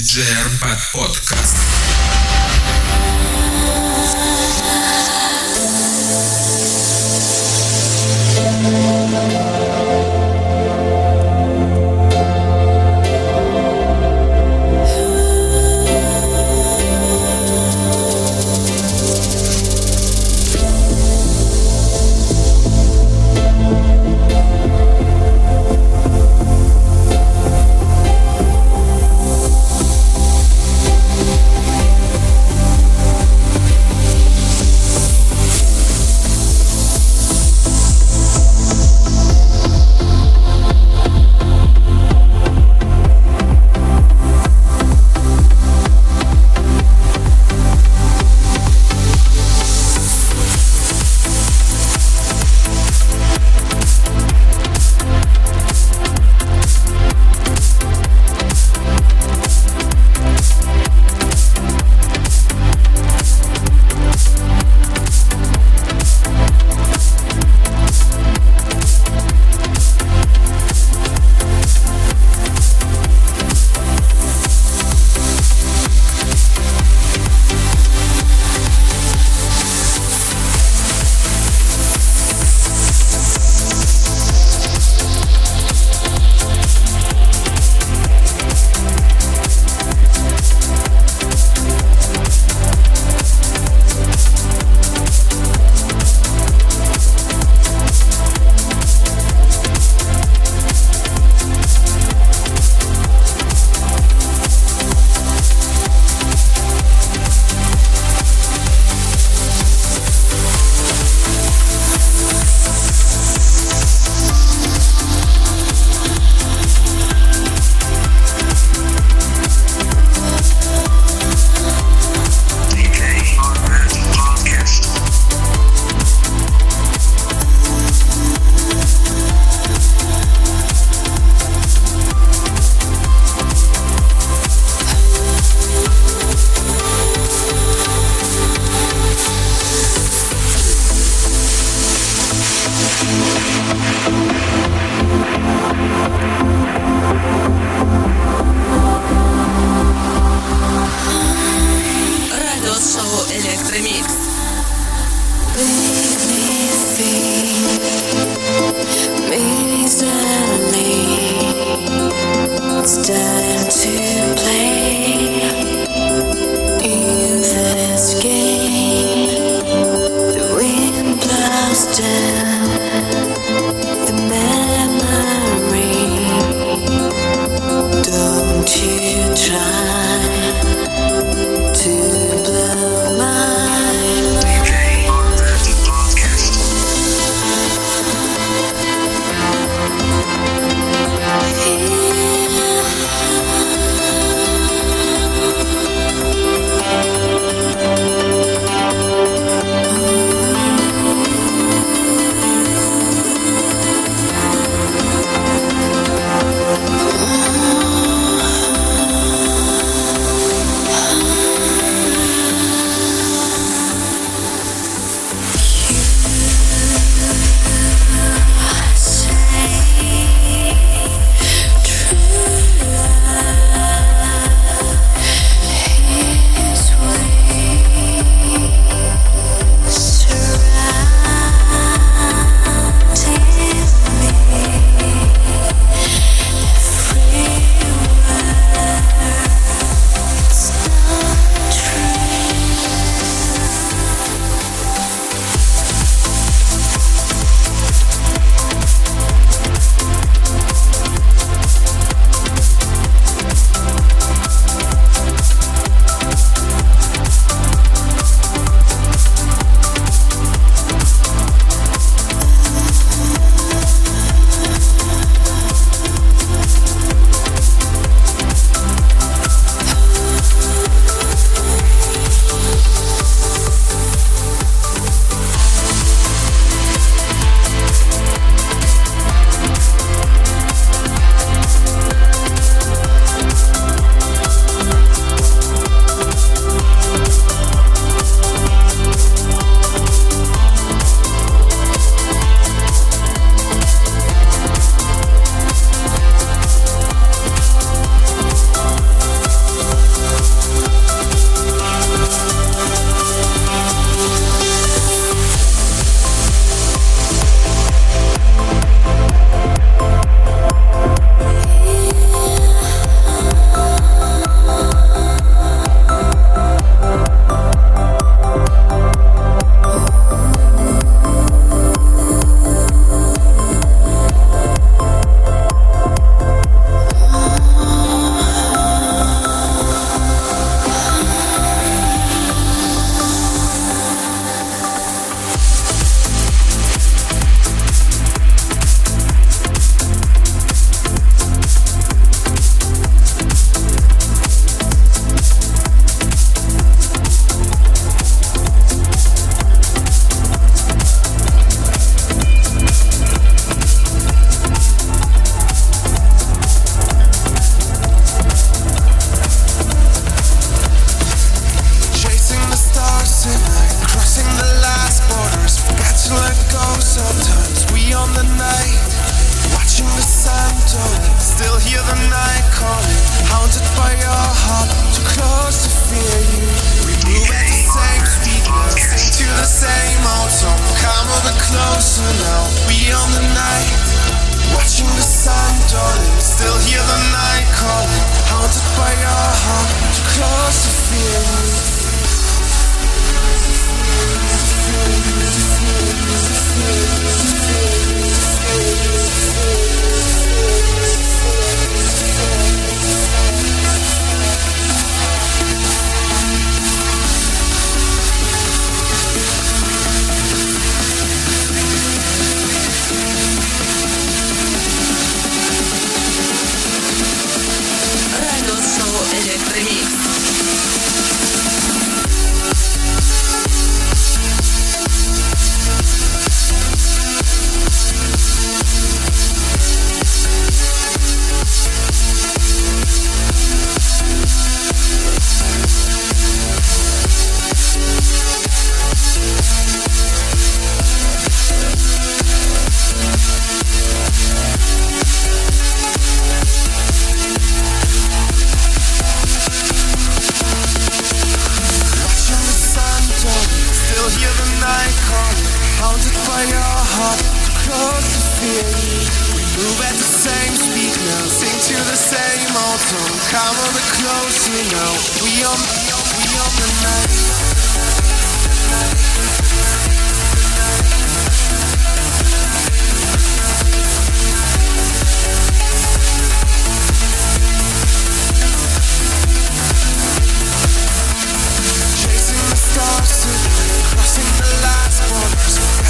диджей Арбат подкаст. suddenly it's time to supposed to feel. We move at the same speed now, sing to the same old song. Come a bit closer you now, we on, we on the night. Chasing the stars, Crossing the last borders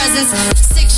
presents. Six